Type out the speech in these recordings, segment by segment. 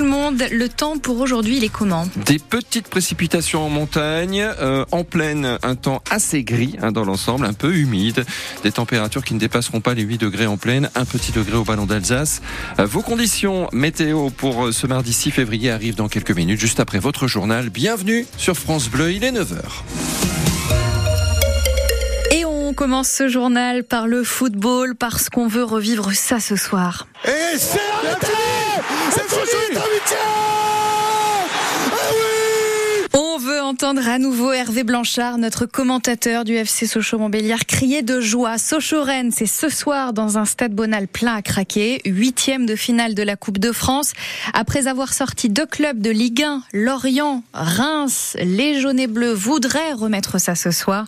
tout le monde. Le temps pour aujourd'hui, il est comment Des petites précipitations en montagne, euh, en pleine, un temps assez gris hein, dans l'ensemble, un peu humide, des températures qui ne dépasseront pas les 8 degrés en pleine, un petit degré au ballon d'Alsace. Euh, vos conditions météo pour euh, ce mardi 6 février arrivent dans quelques minutes, juste après votre journal. Bienvenue sur France Bleu, il est 9h. Commence ce journal par le football parce qu'on veut revivre ça ce soir. Entendre à nouveau Hervé Blanchard, notre commentateur du FC Sochaux-Montbéliard, crier de joie. Sochaux-Rennes, c'est ce soir dans un stade Bonal plein à craquer. Huitième de finale de la Coupe de France. Après avoir sorti deux clubs de Ligue 1, Lorient, Reims, les jaunes et bleus voudraient remettre ça ce soir.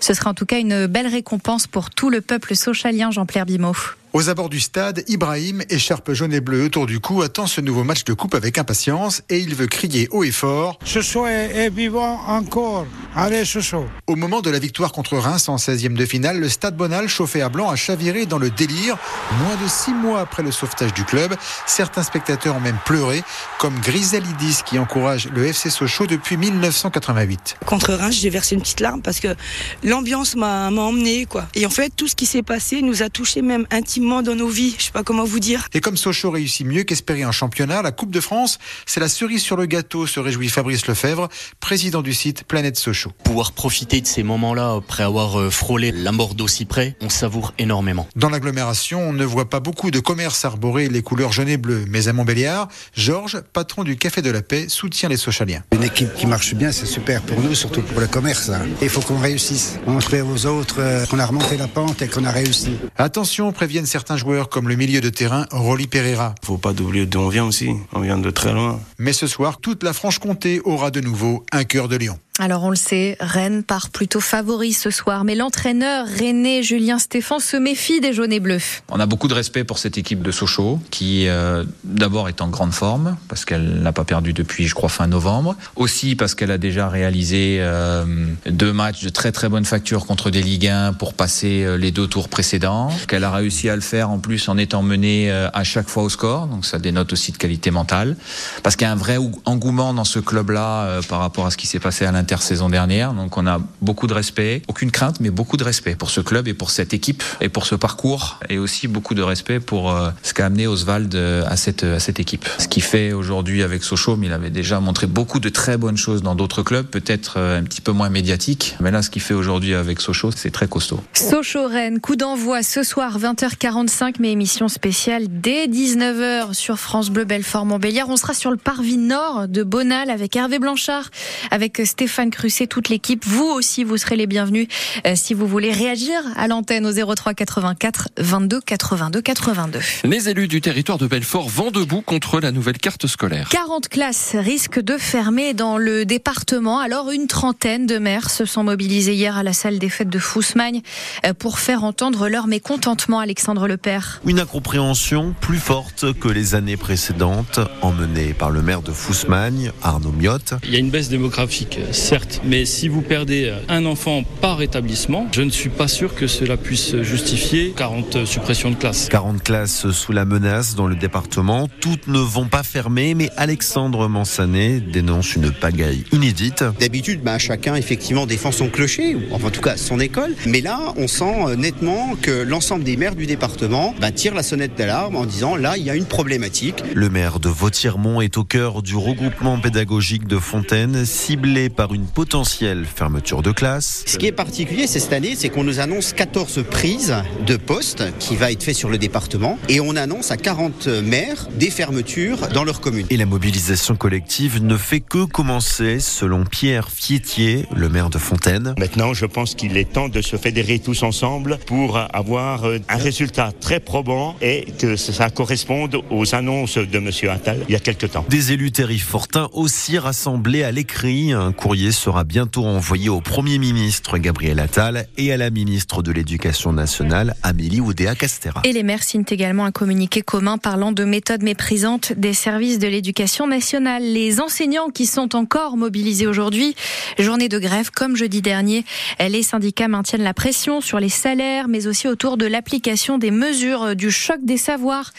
Ce sera en tout cas une belle récompense pour tout le peuple sochalien, Jean-Pierre Bimot. Aux abords du stade, Ibrahim, écharpe jaune et bleu autour du cou, attend ce nouveau match de coupe avec impatience et il veut crier haut et fort. Sochaux est vivant encore. Allez, Sochaux. Au moment de la victoire contre Reims en 16e de finale, le stade Bonal, chauffé à blanc, a chaviré dans le délire. Moins de six mois après le sauvetage du club, certains spectateurs ont même pleuré, comme Griselidis qui encourage le FC Sochaux depuis 1988. Contre Reims, j'ai versé une petite larme parce que l'ambiance m'a emmené, quoi. Et en fait, tout ce qui s'est passé nous a touché même intimement dans nos vies. Je sais pas comment vous dire. Et comme Sochaux réussit mieux qu'espéré en championnat, la Coupe de France, c'est la cerise sur le gâteau, se réjouit Fabrice Lefebvre, président du site Planète Sochaux. Pouvoir profiter de ces moments-là après avoir euh, frôlé la mort d'aussi près, on savoure énormément. Dans l'agglomération, on ne voit pas beaucoup de commerces arborer les couleurs jaune et bleu. Mais à Montbéliard, Georges, patron du Café de la Paix, soutient les Sochaliens. Une équipe qui marche bien, c'est super pour nous, surtout pour le commerce. hein. Il faut qu'on réussisse. Montrer aux autres euh, qu'on a remonté la pente et qu'on a réussi. Attention, préviennent certains joueurs comme le milieu de terrain Rolly Pereira. Faut pas oublier d'où on vient aussi. On vient de très loin. Mais ce soir, toute la Franche-Comté aura de nouveau un cœur de lion. Alors on le sait, Rennes part plutôt favori ce soir, mais l'entraîneur René Julien Stéphan se méfie des jaunes et bleus. On a beaucoup de respect pour cette équipe de Sochaux, qui euh, d'abord est en grande forme, parce qu'elle n'a pas perdu depuis, je crois, fin novembre. Aussi parce qu'elle a déjà réalisé euh, deux matchs de très très bonne facture contre des Ligue 1 pour passer euh, les deux tours précédents. Qu'elle a réussi à le faire en plus en étant menée à chaque fois au score, donc ça dénote aussi de qualité mentale. Parce qu'il y a un vrai engouement dans ce club-là par rapport à ce qui s'est passé à l'intersaison dernière. Donc on a beaucoup de respect, aucune crainte, mais beaucoup de respect pour ce club et pour cette équipe et pour ce parcours, et aussi beaucoup de respect pour euh, ce qu'a amené Oswald euh, à cette, à cette équipe. Ce qu'il fait aujourd'hui avec Sochaux, mais il avait déjà montré beaucoup de très bonnes choses dans d'autres clubs, peut-être euh, un petit peu moins médiatiques. Mais là, ce qu'il fait aujourd'hui avec Sochaux, c'est très costaud. Sochaux-Rennes, coup d'envoi ce soir 20h45, mais émission spéciale dès 19h sur France Bleu Belfort-Montbéliard. On sera sur le parvis nord de Bonal avec Hervé Blanchard, avec Stéphane Crusset, toute l'équipe. Vous aussi, vous serez les bienvenus euh, si vous voulez réagir à l'antenne au 03 84 22 82 82. Les élus du territoire de Belfort vont debout contre la nouvelle carte scolaire. 40 classes risquent de fermer dans le département. Alors, une trentaine de maires se sont mobilisés hier à la salle des fêtes de Fousmagne euh, pour faire entendre leur mécontentement, Alexandre Lepère. Une incompréhension plus forte que les années précédentes, emmenée par le maire de Fousmagne, Arnaud Miotte. Il y a une baisse démographique, certes, mais si vous perdez un enfant par établissement, je ne suis pas sûr que cela puisse justifier 40 suppressions de classes. 40 classes sous la menace dans le département. Toutes ne vont pas fermer, mais Alexandre Mansanet dénonce une pagaille inédite. D'habitude, bah, chacun effectivement défend son clocher, ou enfin en tout cas son école. Mais là, on sent euh, nettement que l'ensemble des maires du département bah, tirent la sonnette d'alarme en disant là, il y a une problématique. Le maire de Vautiremont est au cœur du regroupement pédagogique de Fontaine, ciblé par une potentielle fermeture de classe. Ce qui est particulier c'est cette année, c'est qu'on nous annonce 14 prises de postes qui va être fait sur le département et on annonce à 40 maires des fermetures dans leur commune. Et la mobilisation collective ne fait que commencer, selon Pierre Fietier, le maire de Fontaine. Maintenant, je pense qu'il est temps de se fédérer tous ensemble pour avoir euh, un résultat très probant et que ça corresponde aux annonces de M. Attal il y a quelque temps. Des élus terrifortins aussi rassemblés à l'écrit, un courrier courrier sera bientôt envoyé au Premier ministre Gabriel Attal et à la ministre de l'Éducation nationale Amélie Oudéa-Castera. Et les maires signent également un communiqué commun parlant de méthodes méprisantes des services de l'éducation nationale. Les enseignants qui sont encore mobilisés aujourd'hui, journée de grève comme jeudi dernier, les syndicats maintiennent la pression sur les salaires, mais aussi autour de l'application des mesures du choc des savoirs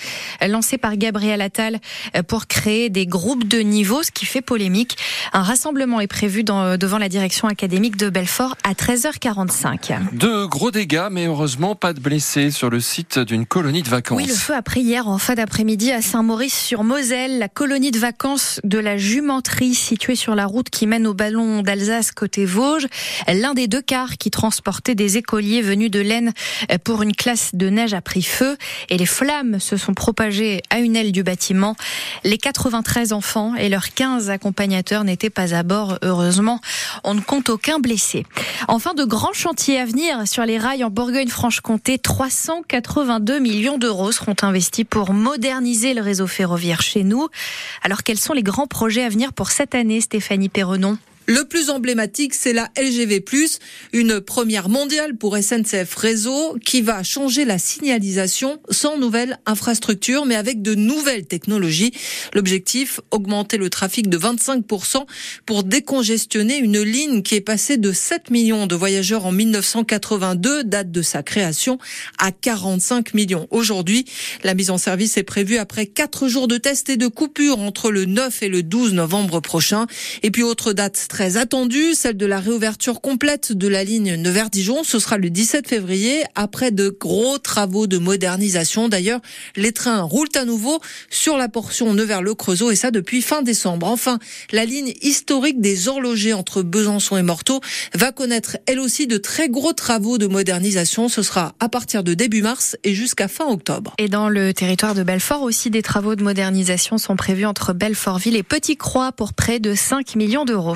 lancé par Gabriel Attal pour créer des groupes de niveau, ce qui fait polémique. Un rassemblement est prévu dans, devant la direction académique de Belfort à 13h45. De gros dégâts, mais heureusement pas de blessés sur le site d'une colonie de vacances. Oui, le feu a pris hier en fin d'après-midi à Saint-Maurice-sur-Moselle, la colonie de vacances de la Jumenterie située sur la route qui mène au ballon d'Alsace côté Vosges. L'un des deux cars qui transportait des écoliers venus de l'Aisne pour une classe de neige a pris feu et les flammes se sont propagées à une aile du bâtiment. Les 93 enfants et leurs 15 accompagnateurs n'étaient pas à bord, heureusement. On ne compte aucun blessé. Enfin, de grands chantiers à venir sur les rails en Bourgogne-Franche-Comté. 382 millions d'euros seront investis pour moderniser le réseau ferroviaire chez nous. Alors, quels sont les grands projets à venir pour cette année, Stéphanie Perronon le plus emblématique, c'est la LGV+, une première mondiale pour SNCF Réseau qui va changer la signalisation sans nouvelle infrastructure, mais avec de nouvelles technologies. L'objectif, augmenter le trafic de 25% pour décongestionner une ligne qui est passée de 7 millions de voyageurs en 1982, date de sa création, à 45 millions aujourd'hui. La mise en service est prévue après 4 jours de tests et de coupures entre le 9 et le 12 novembre prochain. Et puis autre date très attendue, celle de la réouverture complète de la ligne Nevers-Dijon. Ce sera le 17 février, après de gros travaux de modernisation. D'ailleurs, les trains roulent à nouveau sur la portion Nevers-le Creusot et ça depuis fin décembre. Enfin, la ligne historique des horlogers entre Besançon et Morteau va connaître elle aussi de très gros travaux de modernisation. Ce sera à partir de début mars et jusqu'à fin octobre. Et dans le territoire de Belfort aussi, des travaux de modernisation sont prévus entre Belfortville et Petit-Croix pour près de 5 millions d'euros.